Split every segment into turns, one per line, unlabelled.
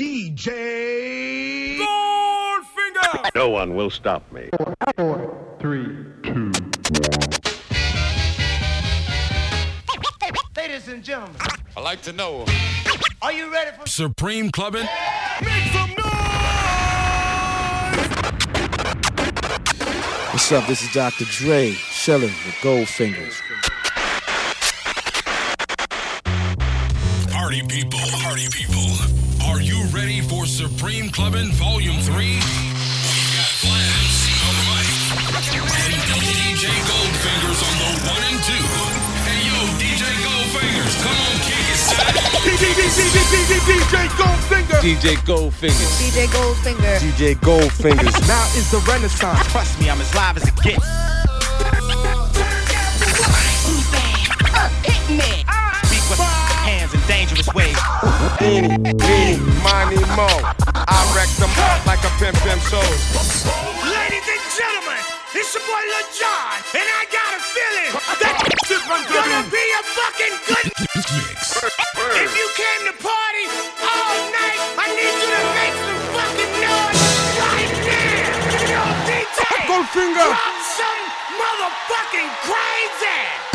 DJ
Goldfinger.
No one will stop me.
Four, three, two,
Ladies and gentlemen,
I like to know.
are you ready for
Supreme Clubbing. Make some noise.
What's up? This is Dr. Dre, chilling with Goldfingers.
Supreme Clubbing Volume 3? We've got plans, alright. And DJ Goldfingers on the one and two. Hey yo, DJ Goldfingers, come on, kick it, son.
DJ Goldfinger.
DJ Goldfingers.
DJ Goldfinger.
DJ Goldfingers.
Now is the renaissance.
Trust me, I'm as live as it gets. Speak with hands in dangerous ways.
Eeny, meeny, miny, mo. Pimp pimp shows.
Ladies and gentlemen, it's your boy Lil Jon, and I got a feeling that gonna be a fucking good.
Mix.
If you came to party all night, I need you to make some fucking noise right now. Yo, DJ,
Goldfinger.
drop some motherfucking crazy.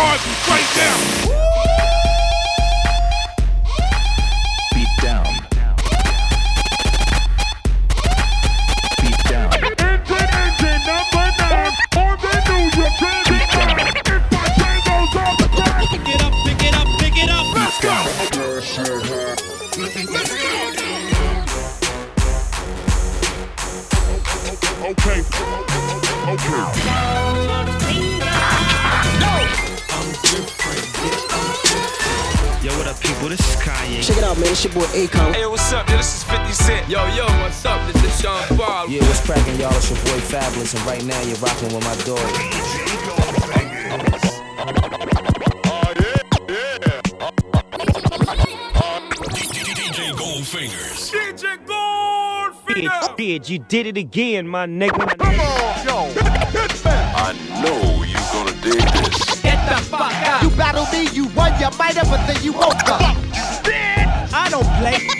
To
right now.
Boy and right now you're rocking with my daughter.
DJ Goldfingers.
DJ Goldfinger.
Did you did it again, my nigga?
Come on, yo.
I know you're gonna dig this. Get the fuck out.
You battle me, you won, you might have, but then you woke up.
I don't play.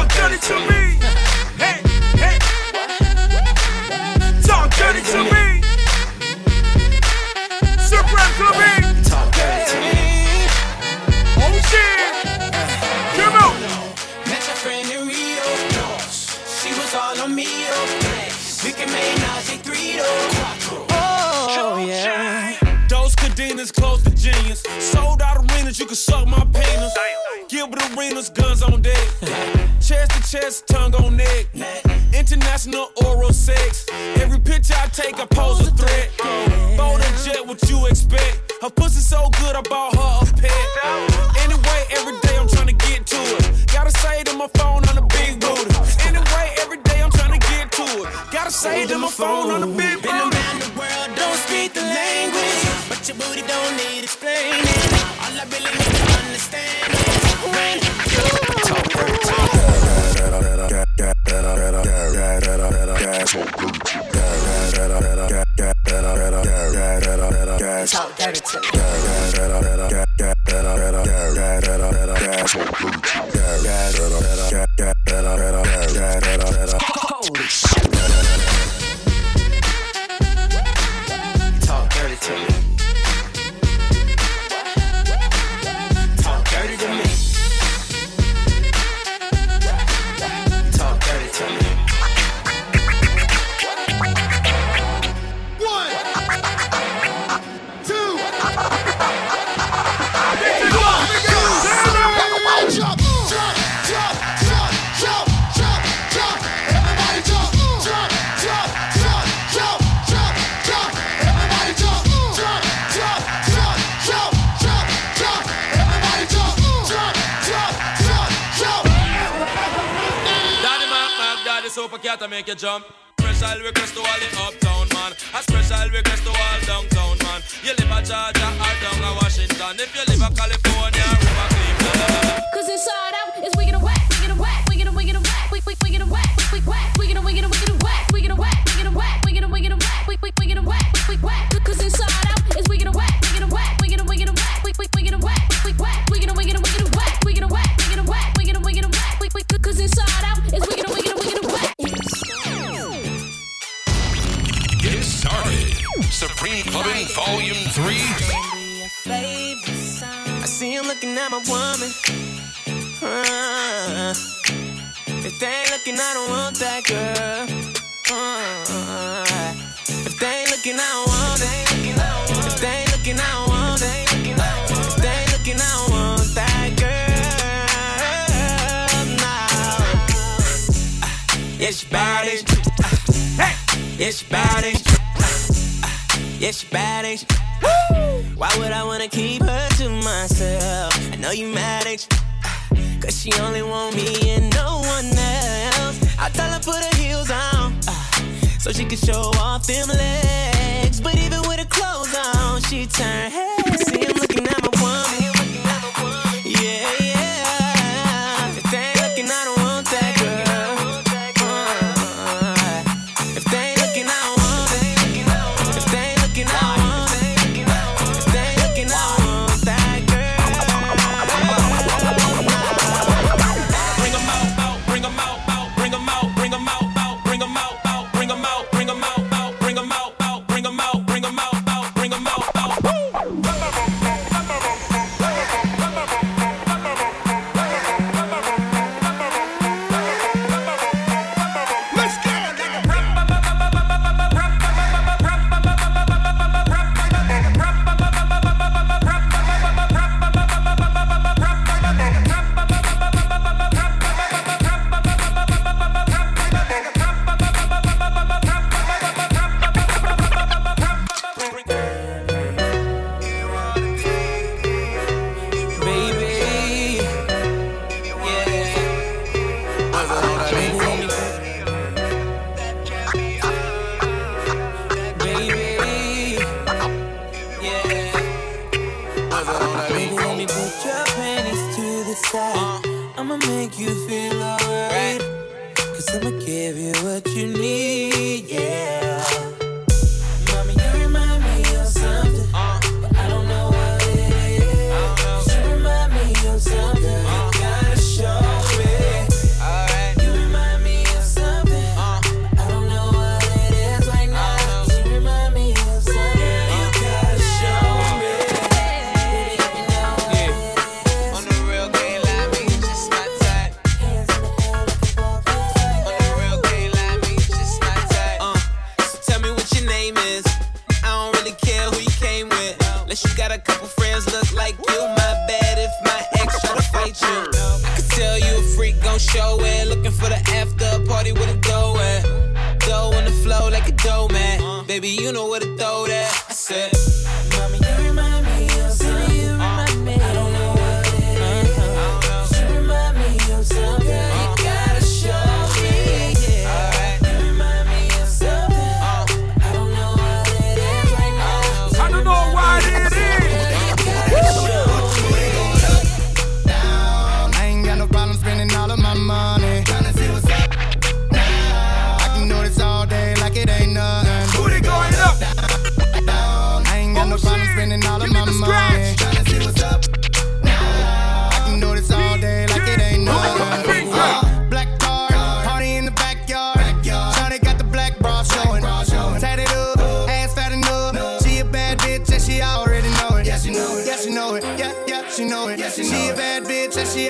Talk dirty to me. Hey, hey. Talk dirty to me. Supreme Clubbing.
Talk dirty to me.
Oh shit. Come on.
Met your friend in Rio. She was all on me. We can make Najee three Oh, yeah.
Those cadenas close to genius. Sold out arenas, you can suck my penis. Gilbert arenas, guns on deck. Chest to chest, tongue on neck. International oral sex. Every picture I take, I pose a threat. Bold and jet, what you expect? Her pussy so good, I bought her a pet. Anyway, every day I'm trying to get to it. Gotta say to my phone on the big booty. Anyway, every day I'm trying to get to it. Gotta say to my phone on the big
Been
booty.
around the world, don't speak the language, but your booty don't need explaining. Talk dirty. Holy shit.
Cat, I make you jump. Special request to all the uptown man. A special request to all downtown man. You live a Georgia or down a Washington. If you live a California, River Cleveland.
Cause inside out is wicked and whack, wicked and whack, wicked and wicked and whack, wick, wick, wicked and whack, wick, wick, whack, wicked and wicked and wicked and whack,
at my woman. Uh, if they ain't looking, I don't want that girl. Uh, if they ain't looking, I don't want it. If they ain't looking, I don't want. If they ain't looking, I don't want that girl. No. Yeah, she bad as Yeah, she bad as Yeah, Why would I wanna keep her to myself? Know you mad at Cause she only want me and no one else. I tell her put her heels on so she can show off them legs. But even with her clothes on, she turn head.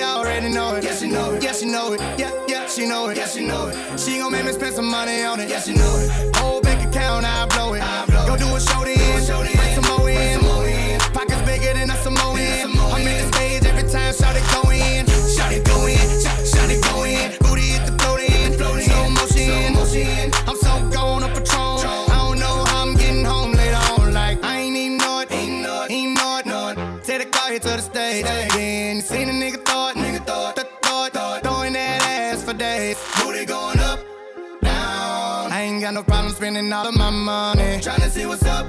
And already know it. Yeah, she know it. Yeah, she know it. Yeah, yeah, she know it. Yeah, she know it. She gon' make me spend some money on it. Yeah, she know it. Whole bank account, I blow it. Go do a show then. Bring some more in. Pockets bigger than a Samoan. I'm in the stage every time, shout it go in. Spending all of my money. Tryna see what's up.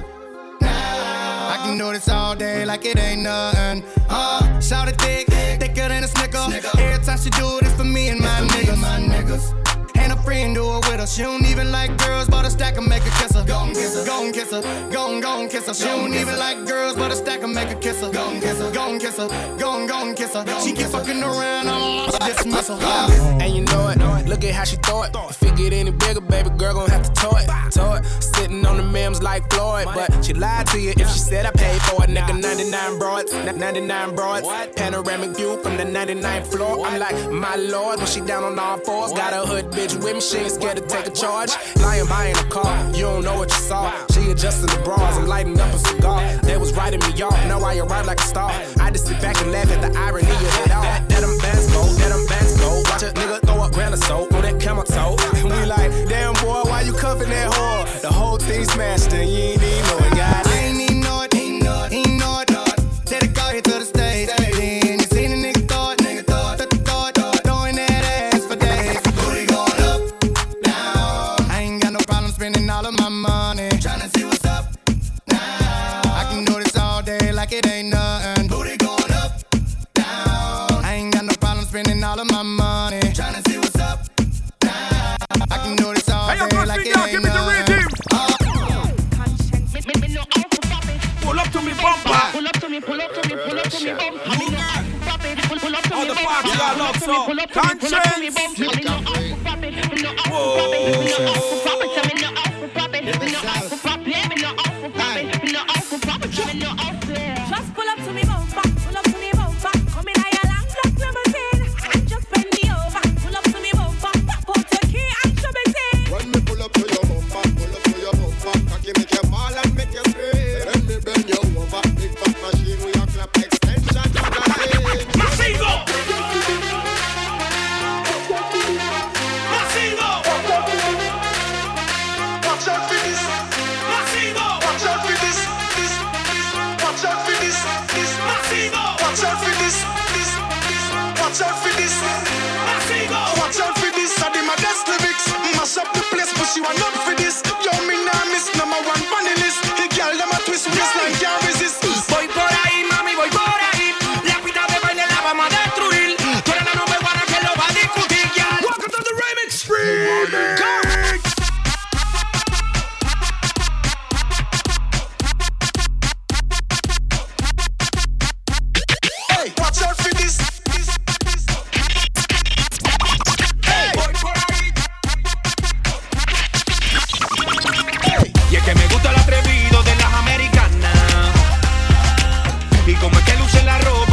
Now. I can do this all day like it ain't nothing. Uh, shout it thick, thicker than a snicker. Every time she do this for me and my niggas. My niggas. And a friend do it with her. She don't even like girls, but a stack and make her kiss her. Gon' kiss her, gon' kiss her, gon' gon' kiss her. She don't even like girls, but a stack and make her kiss her. Gon' kiss her, gon' kiss her, gon' gon' kiss her. She keep fucking around, I'm lost, dismiss her.
And you know it, look at how she throw it. If it get any bigger, baby girl gon' have to tow it. Tow it. Sitting on the memes like Floyd, but she lied to you if she said I paid for it. Nigga, 99 broads, 99 broads. Panoramic view from the 99th floor. I'm like, my lord, when she down on all fours. Got a hood bitch with me, she ain't scared to take a charge. Lying by in a car, you don't know what you saw. She adjusting the bras, I'm lighting up a cigar. They was writing me off, now I arrive like a star. I just sit back and laugh at the irony of it all. That, them bands go, that them go. Watch a nigga throw up grand of soap on that camel toe. And we like, damn boy, why you cuffing that whore? The whole thing smashed and you ain't even know it,
Y como es que luce la ropa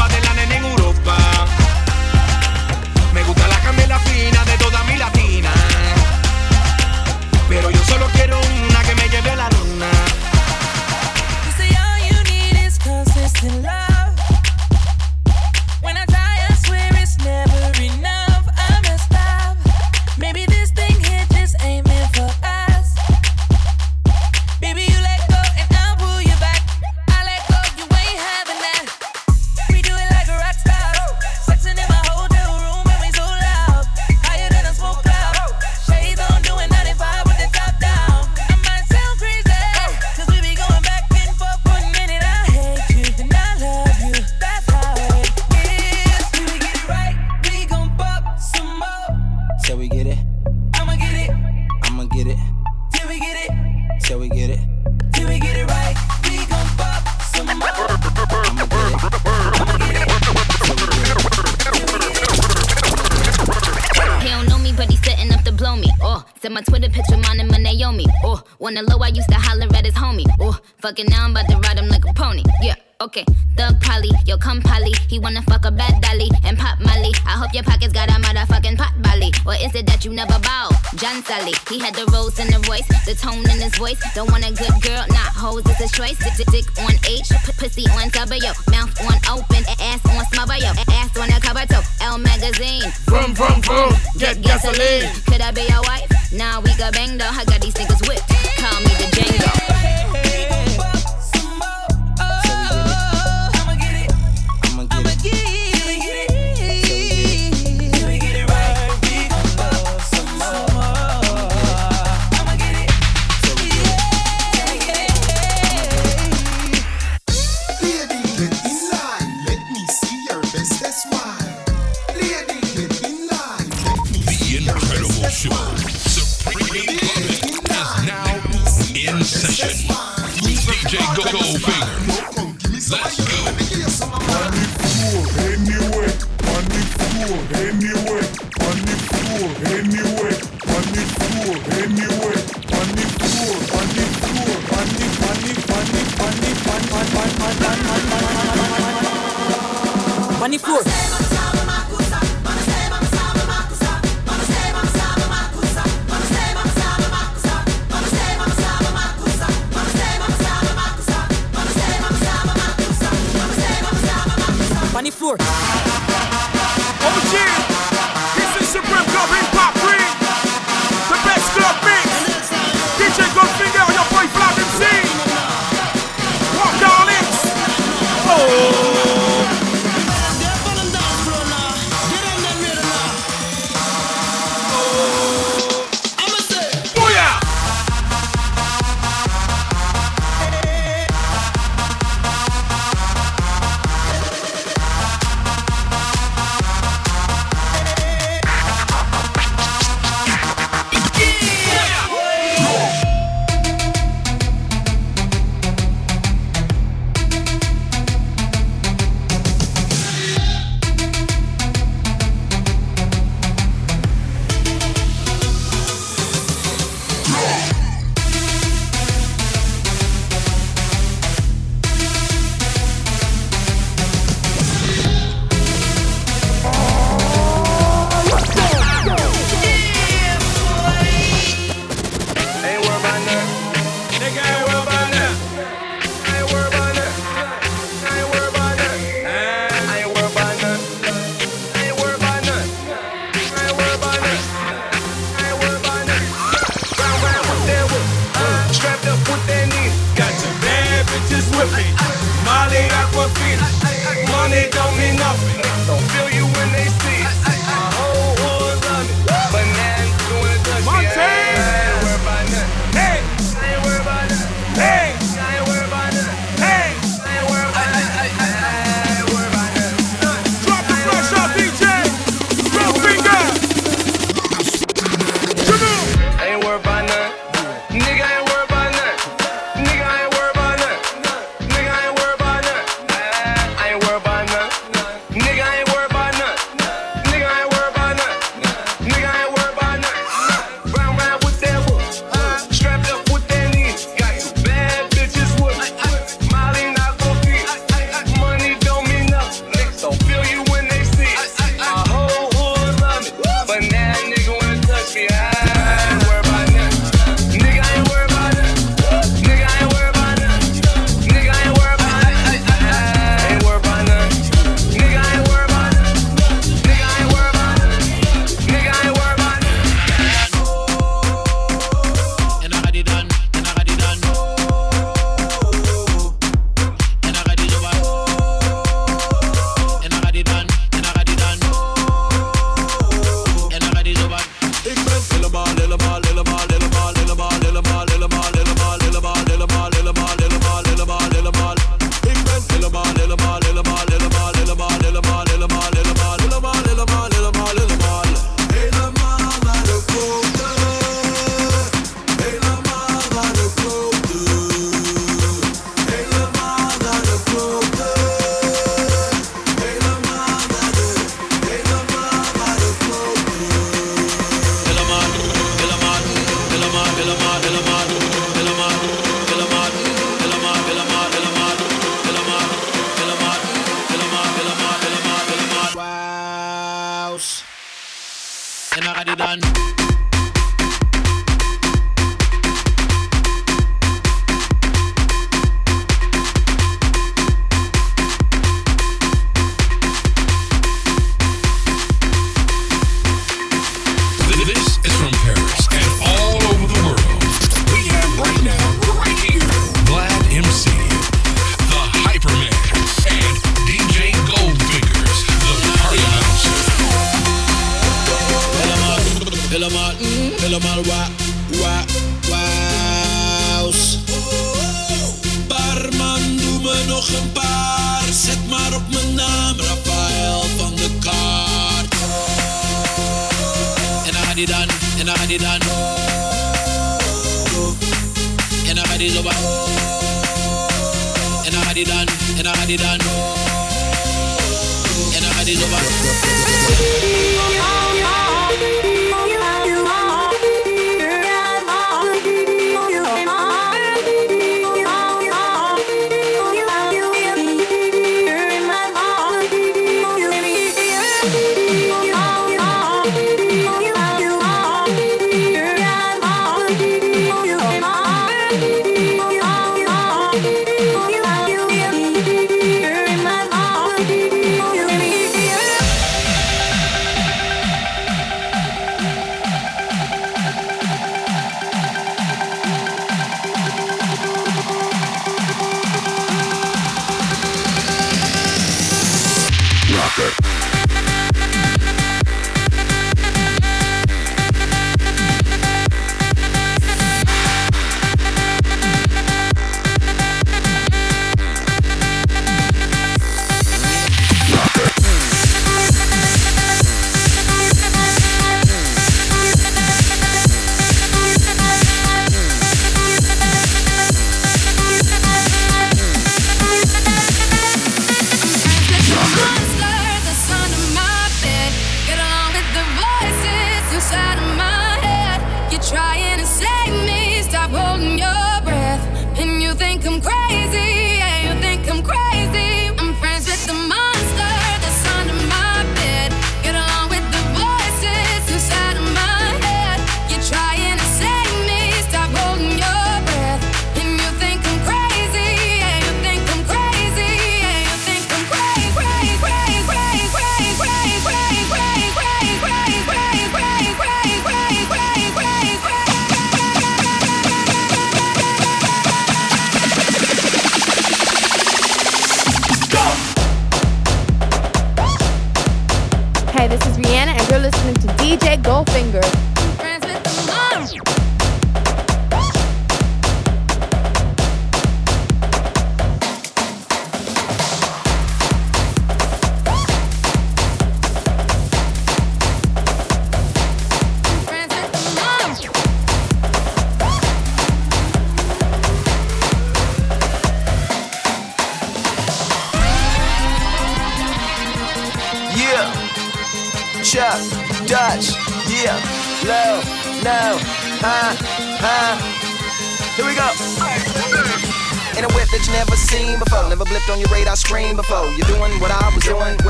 session. DJ Goldfinger.
done.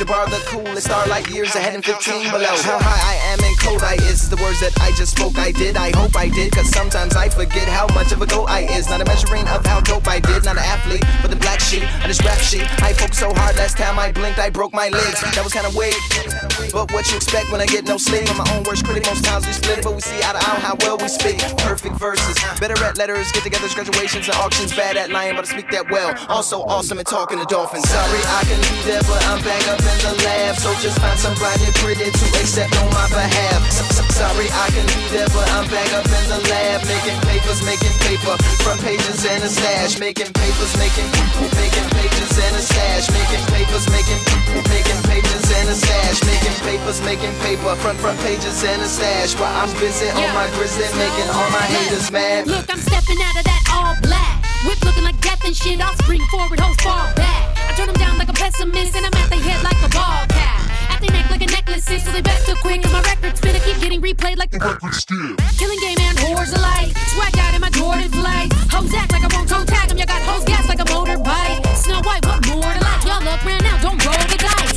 I do Jabbar the coolest star like years ahead and 15 below. How high I am in code I is the words that I just spoke. I did, I hope I did, cause sometimes I forget how much of a go I is. Not a measuring of how dope I did, not an athlete, but the black sheep on this rap sheet. I focused so hard last time I blinked, I broke my legs. That was kinda weird. But what you expect when I get own worst critic, most times we split it, but we see eye to eye how well we speak. Perfect verses, better at letters, get togethers, graduations, and auctions. Bad at lying, but I speak that well. Also awesome at talking to dolphins. Sorry, I can be there, but I'm back up in the lab. So just find some blind and pretty to accept on my behalf. Sorry, I can be there, but I'm back up in the lab. Making papers, making paper. Front pages and a stash. Making papers, making making pages and a stash. Making papers, making making pages and a stash. Making papers, making paper. Front front pages and a stash. While I'm busy on my grizzly, making all my haters mad.
Look, I'm stepping out of that all black. Whip looking like death and shit. I'll spring forward, hoes fall back. I turn them down like a pessimist, and I'm at the head like a ball cap. Their neck like a necklace, so they back too quick. And my records finna keep getting replayed like Killing game and whores alike. Swag out in my Jordan flight. Hoes act like I won't toe tag 'em. Y'all got hoes gas like a motorbike. Snow White, what more to like? Y'all up ran out, don't roll the dice.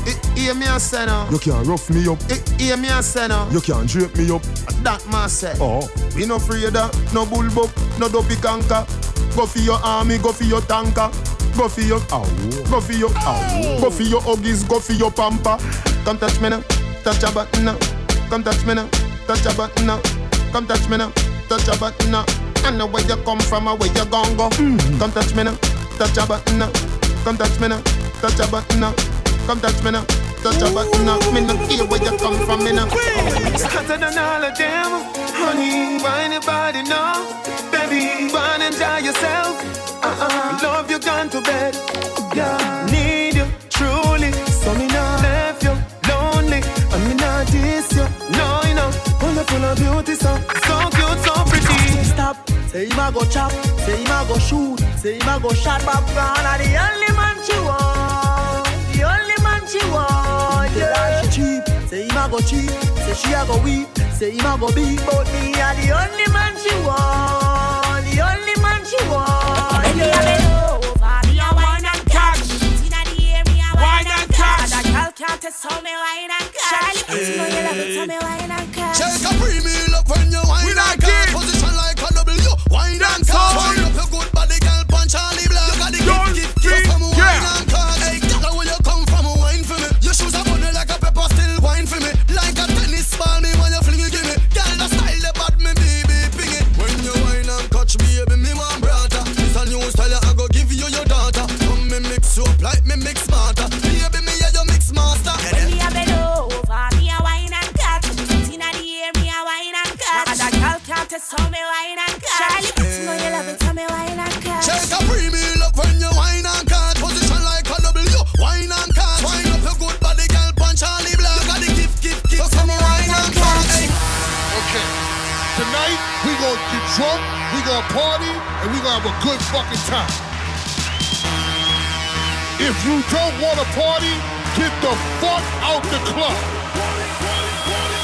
Up.
Hear me a say now.
You can't rough me up.
Hear me a say now.
You can't drape me up.
That man say.
Oh, we no of no bull buck, no dopey canker. Go for your army, go for your tanker. Go for your ow, go for your ow, go for your huggies, go for your pamper. Come touch me now, touch a button now. Come touch me now, touch a button now. Come touch me now, touch a button now. I know where you come from or where you gon' go. Mm-hmm. Come touch me now, touch a button now. Come touch me now, touch a button now. Come touch me now, touch a button now. Me no care where you come from, me no.
Hotter than all of them, honey. Why anybody know? Baby, go and enjoy yourself. Uh-uh. Love you gone to bed. Yeah. Need you truly. So me not left you lonely. And me not diss you. No, you know. Full of full of beauty, so so cute, so pretty.
Stop. Say him a go chop, say him a go shoot, say him a go shot popcorn. And the only man she want, the only man she want. Yeah. She cheap, say him a go cheap, say she a go weep, say him a go beat. But me a the only man she want, the only man she want.
Me a bend over, me a wine and catch. Inna the air, me a wine and catch.
That girl can't test how me wine and catch. Charlie, you know you love it, tell me wine and catch.
Check a premium up when you wine
We
and catch. Position like a W. Wine and
Dance
catch.
hall.
Up your good body, girl. Punch Charlie
gonna have a good fucking time. If you don't wanna party, get the fuck out the club.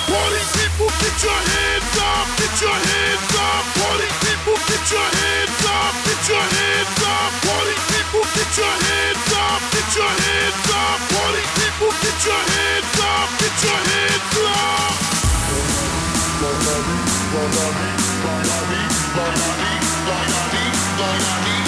Party people, get your hands up, get your hands up. Party people, get your hands up, get your hands up. Party people, get your hands up, get your hands up. Party people, get your hands up, get your
hands up.
gonna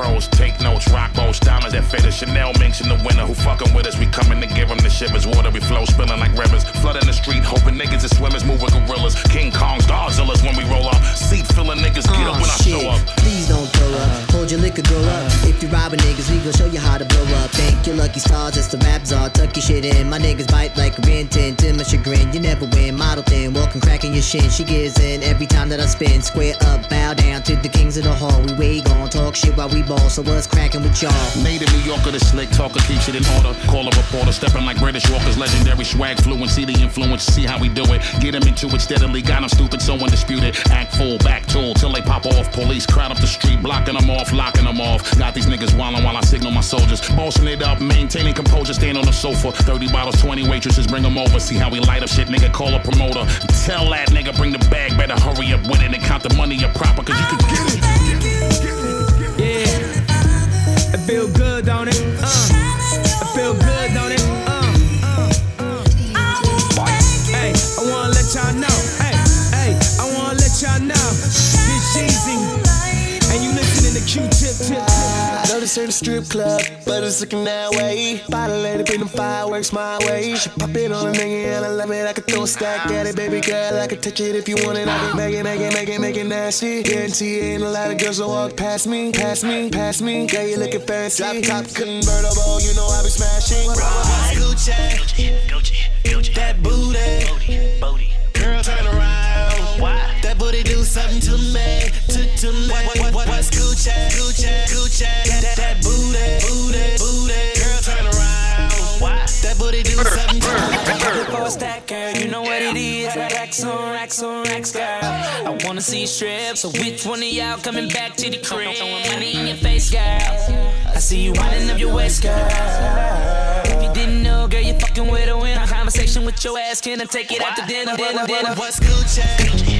froze. Take notes, rock boats, diamonds that fit. Chanel minks in the winter, who fucking with us? We coming to give them the shivers. Water we flow, spilling like rivers. Flooding the street, hoping niggas and swimmers move with gorillas. King Kongs, Godzillas when we roll up. Seat filling niggas, get up
Aw,
when I
shit.
show up.
Please don't up. Hold your liquor, go up. If you robbing niggas, we gon' show you how to blow up. Thank your lucky stars, it's the rap czar. Tuck your shit in. My niggas bite like a rin tin. To my chagrin, you never win. Model thin, walking, cracking your shin. She gives in every time that I spin. Square up, bow down to the kings of the hall. We way gon' talk shit while we ball. So what's cracking with y'all?
Made in New Yorker, the slick talker keeps it in order. Call a reporter, stepping like British Walker's legendary swag fluency, the influence, see how we do it. Get him into it steadily, got him stupid, so undisputed. Act full, back tool, till they pop off. Police crowd up the street, blocking them off, locking them off. Got these niggas wildin' while I signal my soldiers. Bossing it up, maintaining composure, stand on the sofa. 30 bottles, 20 waitresses, bring them over. See how we light up shit, nigga, call a promoter. Tell that nigga, bring the bag, better hurry up with it and count the money up proper, cause you can get it.
Yeah. It feel good, don't it? Uh. This
ain't a strip club, but it's looking that way. Bottle lady, bring them fireworks my way. She pop it on a nigga and I love it. I could throw a stack at it, baby girl. I could touch it if you want it. I can make it, make it, make it, make it nasty. Guarantee ain't a lot of girls that walk past me, past me, past me. Yeah, you looking fancy. Drop top convertible, you know I be smashing. Gucci, Gucci, Gucci, that booty, booty. Girl, turn around. Why? That booty do something to me, to, to me. What, what, what, what's Gucci, Gucci, Gucci? That, that booty, booty, booty. Girl, turn around. Why? That booty do something to me.
Look for a stack, girl, you know what it is. Racks on racks on racks, girl. I wanna see you strip, so which one of y'all coming back to the crib? Throwing money in your face, girl. I see you winding up your waist, girl. If you didn't know, girl, you fucking with a winner. Conversation with your ass, can I take it out to dinner, dinner, dinner?
What's Gucci?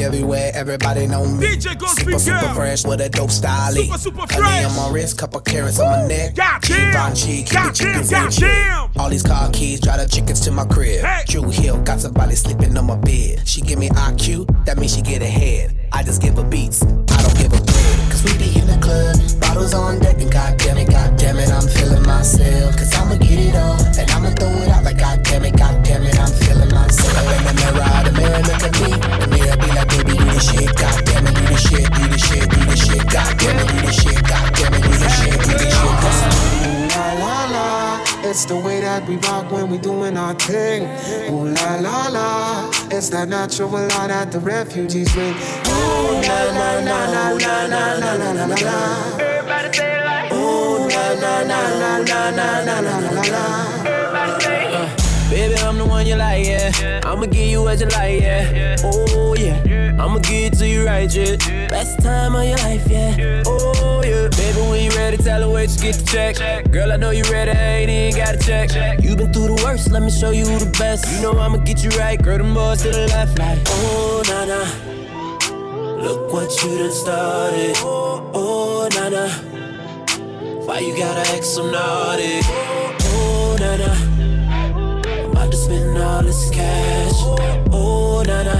me.
Everywhere, everybody know me.
DJ
super, super
Girl.
fresh with a dope style.
Super, super fresh.
on my wrist, couple carats on my neck. Givenchy, keep the
Goddamn,
chickens
goddamn.
All these car keys, drive the chickens to my crib. Drew Hill, got somebody sleeping on my bed. She give me IQ, that means she get ahead. I just give her beats, I don't give a bread. Cause we be in the club, bottles on deck, and goddamn it, goddamn it, I'm feeling myself. Cause I'ma get it on, and I'ma throw it out like goddamn it, goddamn it, I'm feeling myself. In the mirror, the mirror look at me, mirror be like, baby, do the shit, goddamn it, do the shit, do the shit, do the shit, goddamn it, do the shit, goddamn it, do the shit, do the shit. Cause
La la la, it's the way that we rock when we doing our thing. Ooh la la la, it's that natural law that the refugees bring. Ooh la la la la la la la la la la.
Everybody say like.
Ooh la la la la la la la la la la.
Everybody say.
Baby, I'm the one you like, yeah. I'ma give you what you like, yeah. Oh, yeah. I'ma give it to you right, yeah. Best time of your life, yeah. Oh, yeah. Baby, when you ready, tell her where you get the check. Girl, I know you ready, I ain't even got to check. You been through the worst, let me show you the best. You know I'ma get you right, girl, them boys to the left, like. Oh, nah, nah. Look what you done started. Oh, nah, nah. Why you gotta act so naughty? This cash. Oh, na na.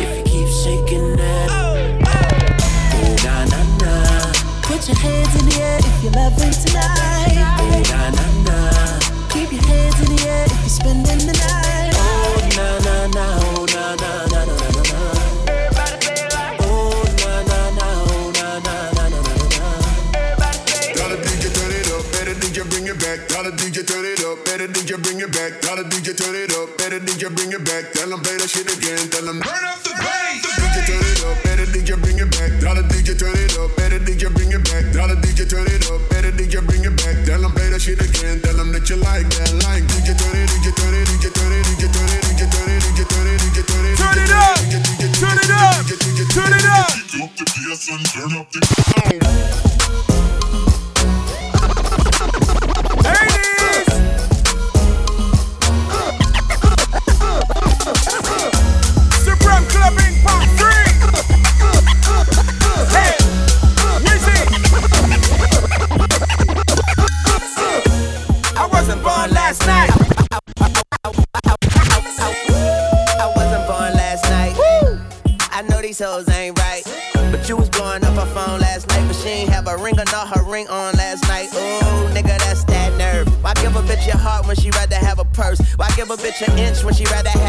If you keep shaking that. Oh, na na na.
Put your hands in the air if you're loving tonight.
Oh, na na na.
Keep your hands in the air if you're spending the night.
Oh, na na na. Oh, na na na na na na na. Oh, na na na. Oh, na na na na na na.
The DJ turn it up, better DJ bring it back. The DJ turn it up, better DJ bring it back. DJ turn it up, better DJ bring it back. Tell them play that shit again. Tell them turn up
a ring on last night. Ooh, nigga, that's that nerve. Why give a bitch your heart when she rather have a purse? Why give a bitch an inch when she rather have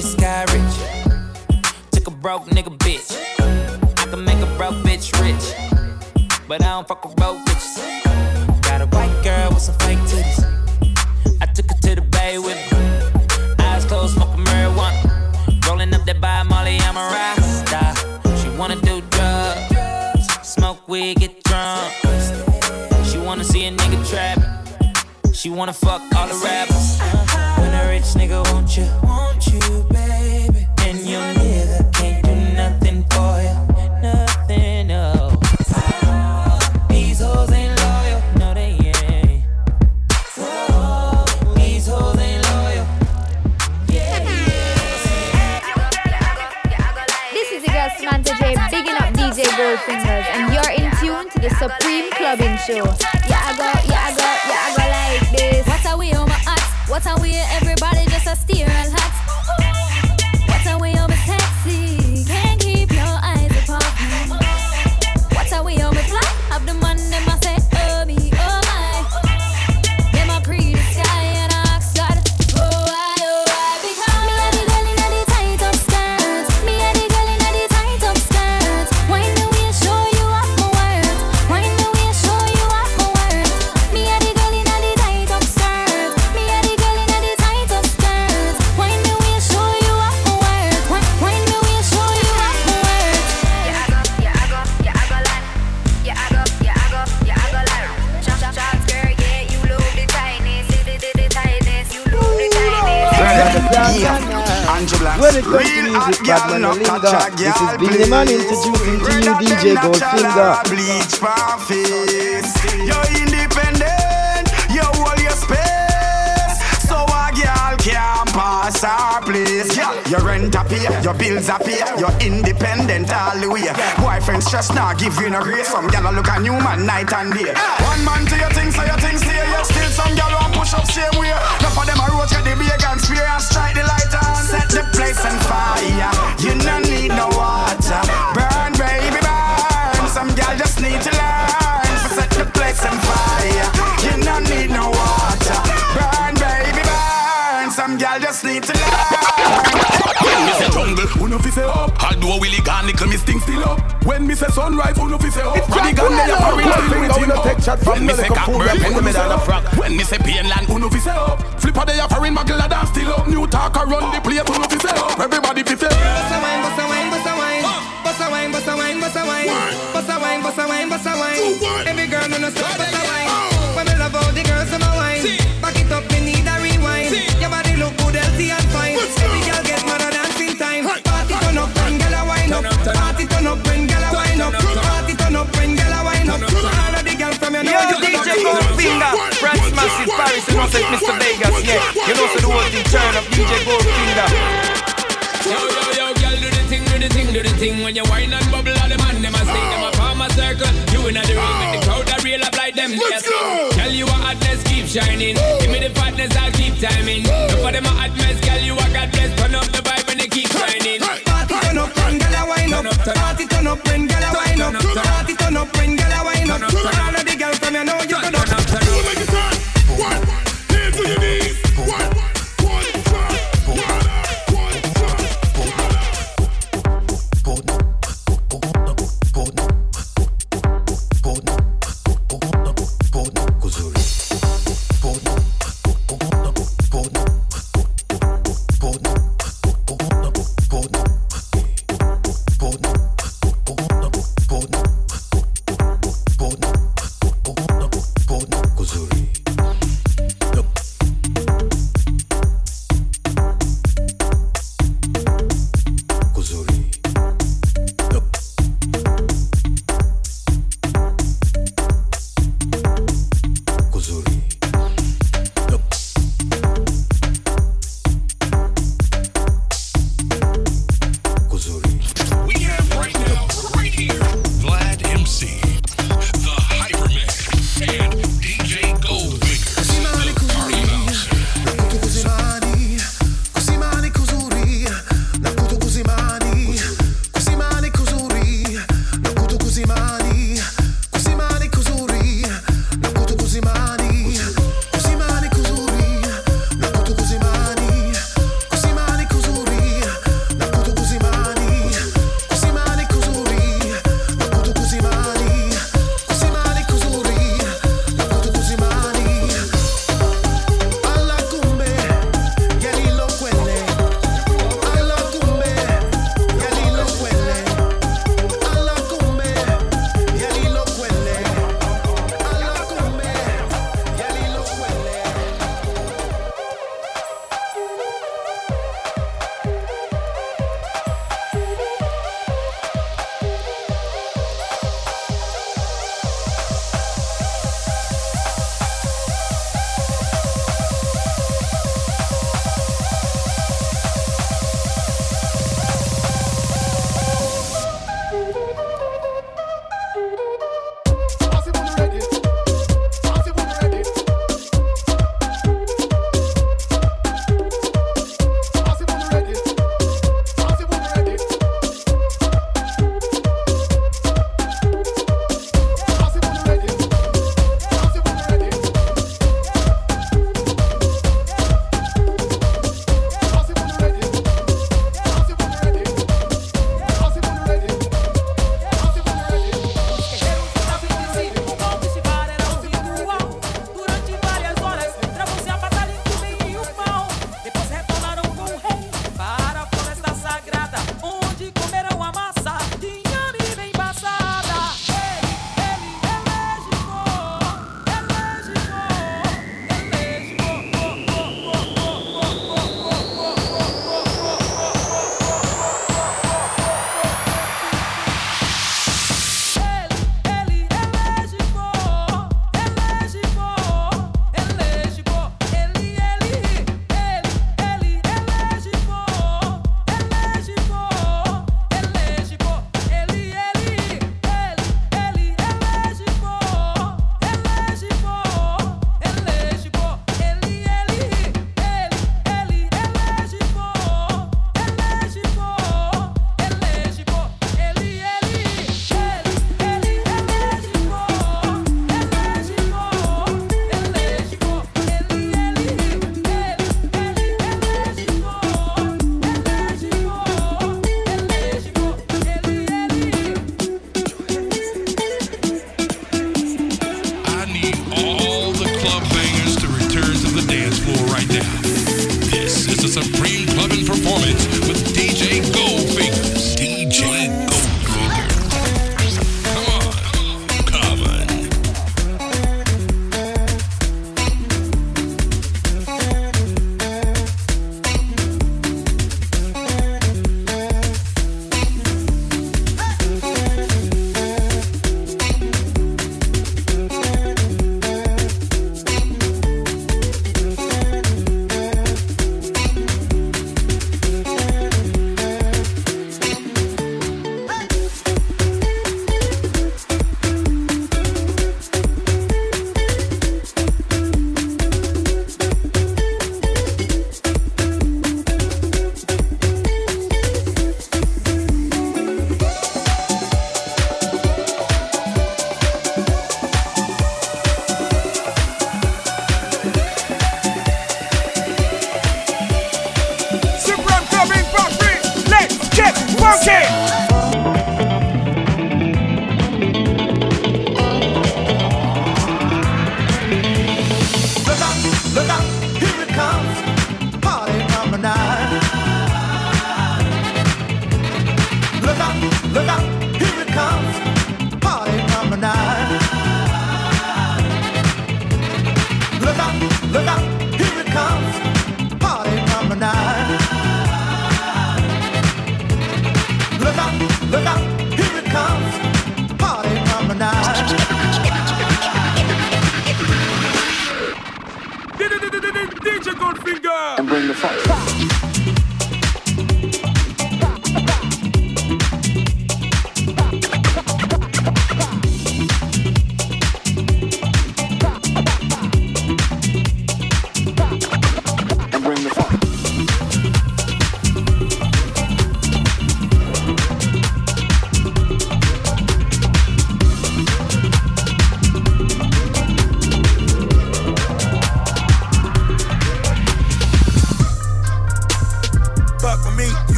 Just got rich. Took a broke nigga bitch. I can make a broke bitch rich. But I don't fuck with broke bitches. Got a white girl with some fake titties. I took her to the bay with me. Eyes closed, smoking marijuana. Rolling up that by Molly, I'm a rasta. She wanna do drugs, smoke weed, get drunk. She wanna see a nigga trap. She wanna fuck all the rappers. Uh-huh. When a rich nigga want you, want you, baby. And your nigga can't do nothing for you, nothing, no. These hoes ain't loyal, no they ain't. Whoa, these hoes ain't loyal.
This is your girl Samantha J, bigging up DJ Goldfingers, and you're in tune to the Supreme Clubbing Show. Yeah, I go, yeah, I go, yeah, I go like this.
What are we on my hot? What are we everybody just a steer and
music, no linger. This is Billy Man introducing to you DJ Goldfinger.
Bleach face. You're independent. You hold your space. So a girl can't pass our place. Girl, your rent your bills. You're independent all the way. Boyfriend stress now give you no grace. Some gal look at you man night and day. One man to your things, so your things still some gal want push up same way. Enough of them a get the big and spray and strike the light set the place on fire. You no need no water. Burn, baby, burn. Some gal just need to learn to set the place on fire. You no need no water. Burn, baby, burn. Some gal just need to
When me say jungle, who no fi say up? Although Willie gone, nickel me sting still up. When me say sunrise, who no fi say up? Ruddy gone, they a foreign still with him up. When me say cockburn, who no fi say up? When me say painland, who no fi say up? Flipper, they a foreign muggle a dance still up. New talker run the place, who no fi say up? Everybody fi say.
Bust a wine, bust a wine, bust a wine. Bust a wine, bust a wine, bust a wine. Bust a wine, bust a wine, bust a wine. Every girl no no stop, bust a wine.
Massive, Paris, you know, say Mr. Vegas, yeah. You know, so the whole thing turn up, DJ Goldfinger.
Yo, yo, yo, girl, do the thing, do the thing, do the thing. When you whine and bubble, all the man, them a sing, them a form a circle. You in the ring, and the crowd a real up like them. Let's go. Tell you what hotness keep shining. Give me the fatness, I'll keep timing. Look for them a hot mess, girl, you a god bless. Turn up the vibe and they keep shining.
Party turn up when girl a wine up. Party turn up when girl a wine up. Party turn up when girl a wine up. All of the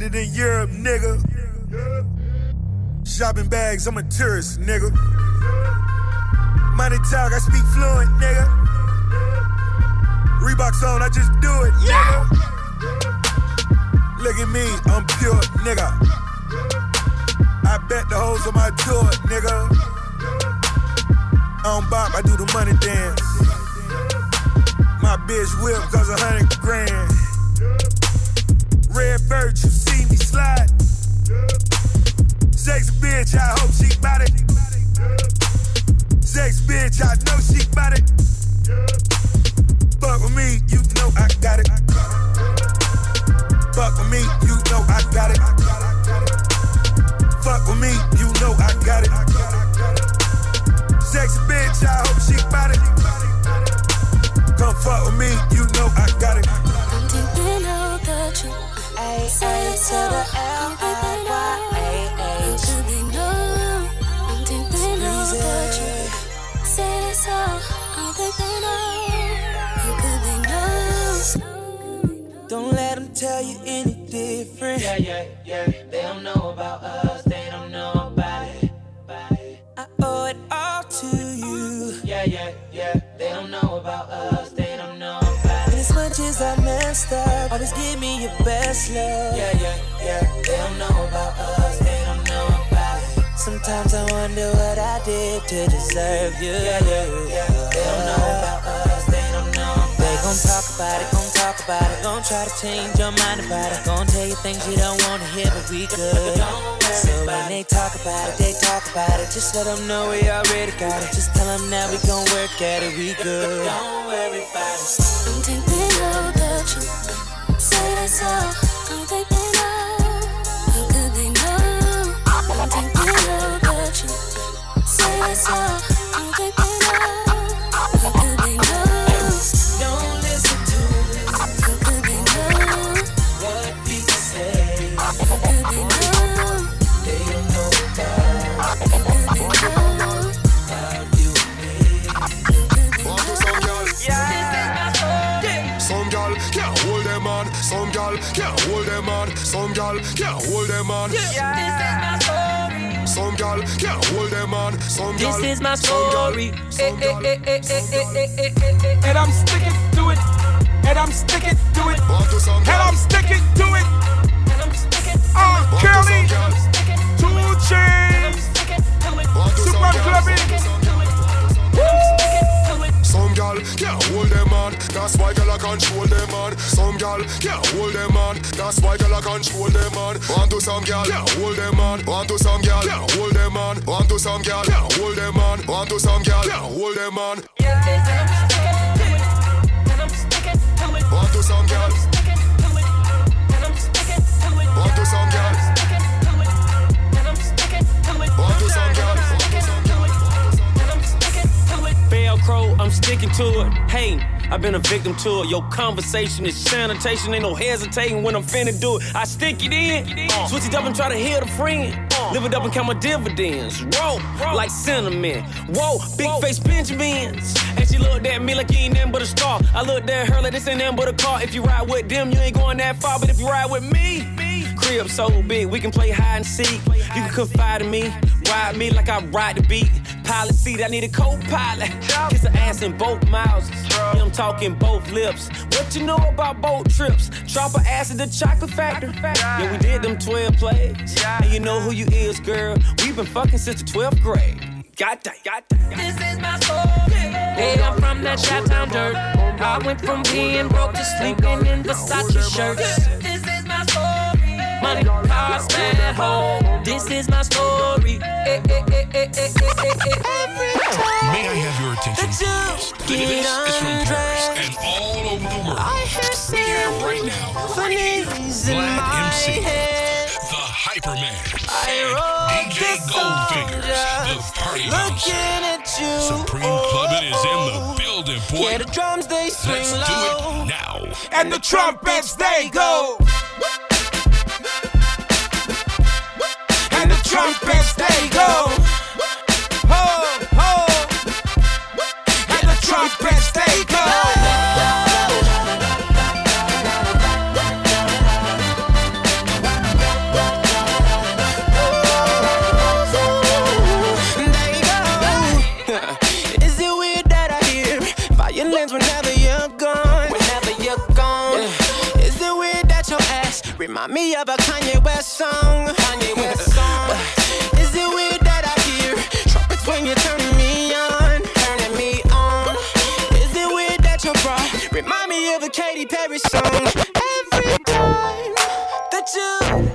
I just landed in Europe, nigga. Shopping bags, I'm a tourist, nigga. Money talk, I speak fluent, nigga. Reeboks on, I just do it, nigga. Look at me, I'm pure, nigga. I bet the hoes on my tour, nigga. I don't bop, I do the money dance. My bitch whip cause a hundred grand. Red see me slide. Sexy bitch, I hope she bout it. Sexy bitch, I know she bout it. Fuck with me, you know I got it. Fuck with me, you know I got it. Fuck with me, you know I got it. Sexy bitch, I hope she bout it. Come fuck with me, you know I got it.
Thinking out that you say so. I'm thinking out. Could they know? I'm thinking out that you say so. I'm thinking out. Could they know?
Don't let them tell you any different. Yeah, yeah, yeah. They don't know about us, they don't know about it. I owe it all to you. Yeah, yeah, yeah. They don't know about us, don't As I messed up, always give me your best love. Yeah, yeah, yeah. They don't know about us, they don't know about it. Sometimes I wonder what I did to deserve you. Yeah, yeah, yeah. They don't know about us, they don't know about They gon' talk about it, gon' talk about it. Gon' try to change your mind about it. Gon' tell you things you don't wanna hear, but we good. So when they talk about it, they talk about it. Just let them know we already got it. Just tell them now we gon' work at it, we good. Don't worry about it.
So. I'm thinking out. How could they know? That you say
hold them on. Some gal can't hold them on. Some gal.
This is my
some gal-
story.
some gal-
And I'm sticking to it. And I'm sticking to it.
Want to some
And. I'm sticking to it. Oh,
Want
Kelly. Two chains.
Want
Super
gal.
clubbing.
Can't hold them on. That's why gal control them on. Some gal can't hold them on. That's why gal control them on. Want to some gal can't hold them on. Want to some gal can't hold them on. Want to some gal can't hold them on. Want to some gal can't hold them on. Want to some gal. Want to some gal.
Velcro, I'm sticking to it. Hey, I've been a victim to it. Your conversation is sanitation, ain't no hesitating when I'm finna do it. I stick it in, uh. switch it up and try to heal the friend. Uh. Live it up and count my dividends. Roll, like cinnamon. Whoa, big face Benjamins. And she looked at me like you ain't nothing but a star. I looked at her like this ain't nothing but a car. If you ride with them, you ain't going that far. But if you ride with me, crib so big, we can play hide and seek. You can confide in me, ride me like I ride the beat. Pilot seat, I need a co-pilot. Kiss her ass in both mouths. Yeah, I'm talking both lips. What you know about boat trips? Drop her ass at the chocolate factory. Yeah, we did them 12 plays. And you know who you is, girl. We've been fucking since the 12th grade. Got that, got that.
This is my story. Hey, I'm from that Chi-Town dirt. I went from being broke to sleeping in Versace shirts. Money, cars, man, home. This is my story. Eh, eh, eh.
May I have your attention, please? This is from Paris and all over the world. We have right now Vlad MC, the Hyperman, and DJ Goldfingers, the Party Bouncer. Supreme Clubbing is in the building, boy.
Yeah, the drums they swing
Let's do it now.
And the trumpets, they go. Trumpets, they go. Ho, ho. And the trumpets, they go.
Is it weird that I hear violence whenever you're gone? Whenever you're gone. Is it weird that your ass remind me of a Kanye West song? Kanye West Katy Perry song? Every time that you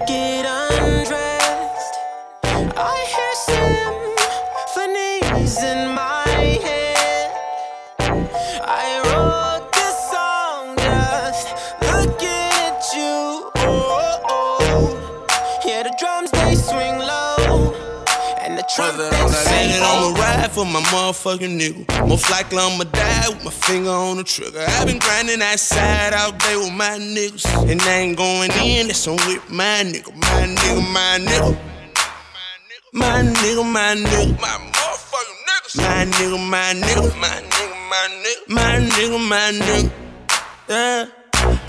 and the trumpets
Saying I'ma ride for my motherfucking nigga. Most likely I'ma die with my finger on the trigger. I've been grinding outside all day with my niggas. And I ain't going in, that's on with my nigga. My nigga, my nigga. My nigga, my nigga. My motherfucking niggas. My nigga, my nigga. My nigga, my nigga. My nigga, my nigga. Yeah.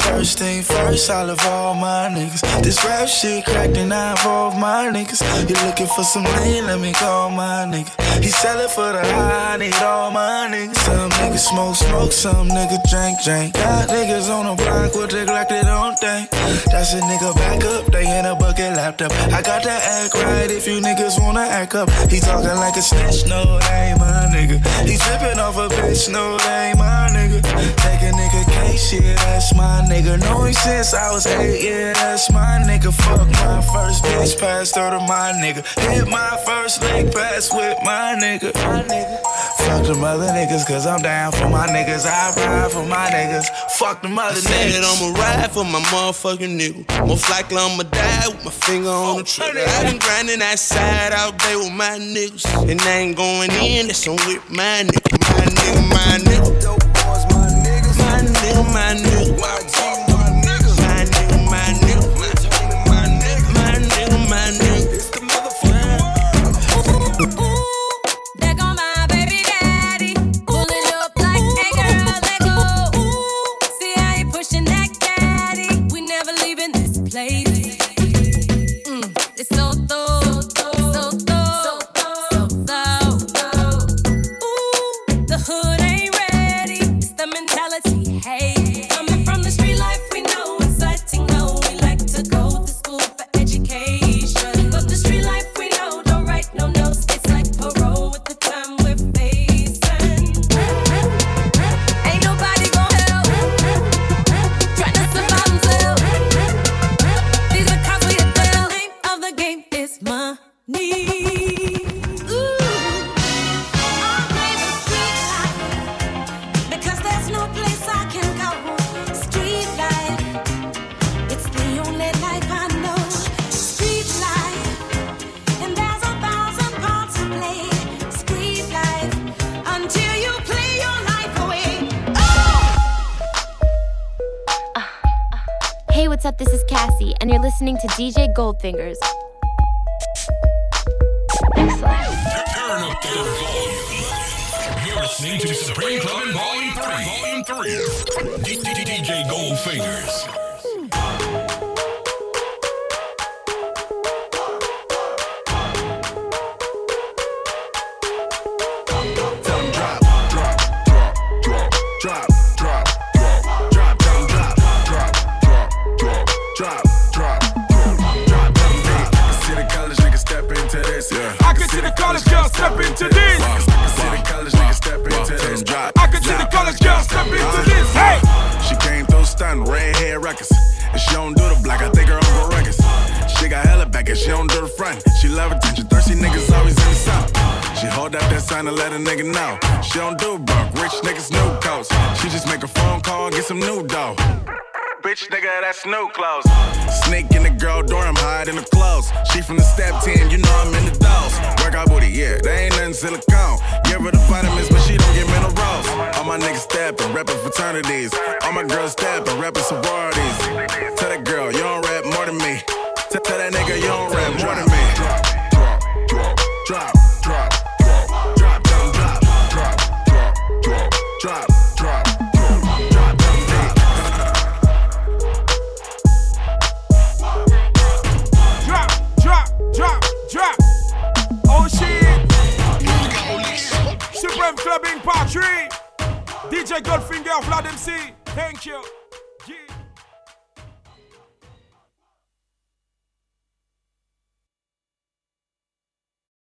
First thing first, I love all my niggas. This rap shit cracked and I involve my niggas. You looking for some lean? Let me call my nigga. He sell it for the high, I need all my niggas. Some niggas smoke, smoke, some niggas drink, drink. Got niggas on the block with they like they don't think. That's a nigga back up, they in a bucket laptop. I got that act right if you niggas wanna act up. He talking like a snitch, no, that ain't my nigga. He tripping off a bitch, no, that ain't my nigga. Take a nigga case, yeah, that's my nigga. Know him since I was eight, yeah, that's my nigga. Fuck my first bitch, passed her to my nigga. Hit my first leg pass with my nigga. My nigga. Fuck them other niggas, cause I'm down for my niggas. I ride for my niggas. Fuck them other
Said
niggas.
I'ma ride for my motherfucking nigga. Most likely I'ma die with my finger on the trigger. I been grinding outside all day with my niggas. And I ain't going in, that's on with my nigga. My nigga, my nigga. My
Up? This
is Cassie, and you're listening to DJ Goldfingers. Excellent.
You're listening to Supreme Clubbing Volume 3. Volume 3. DJ Goldfingers.
She don't do broke, rich niggas new coats. She just make a phone call, get some new dough. Bitch nigga, that's new clothes.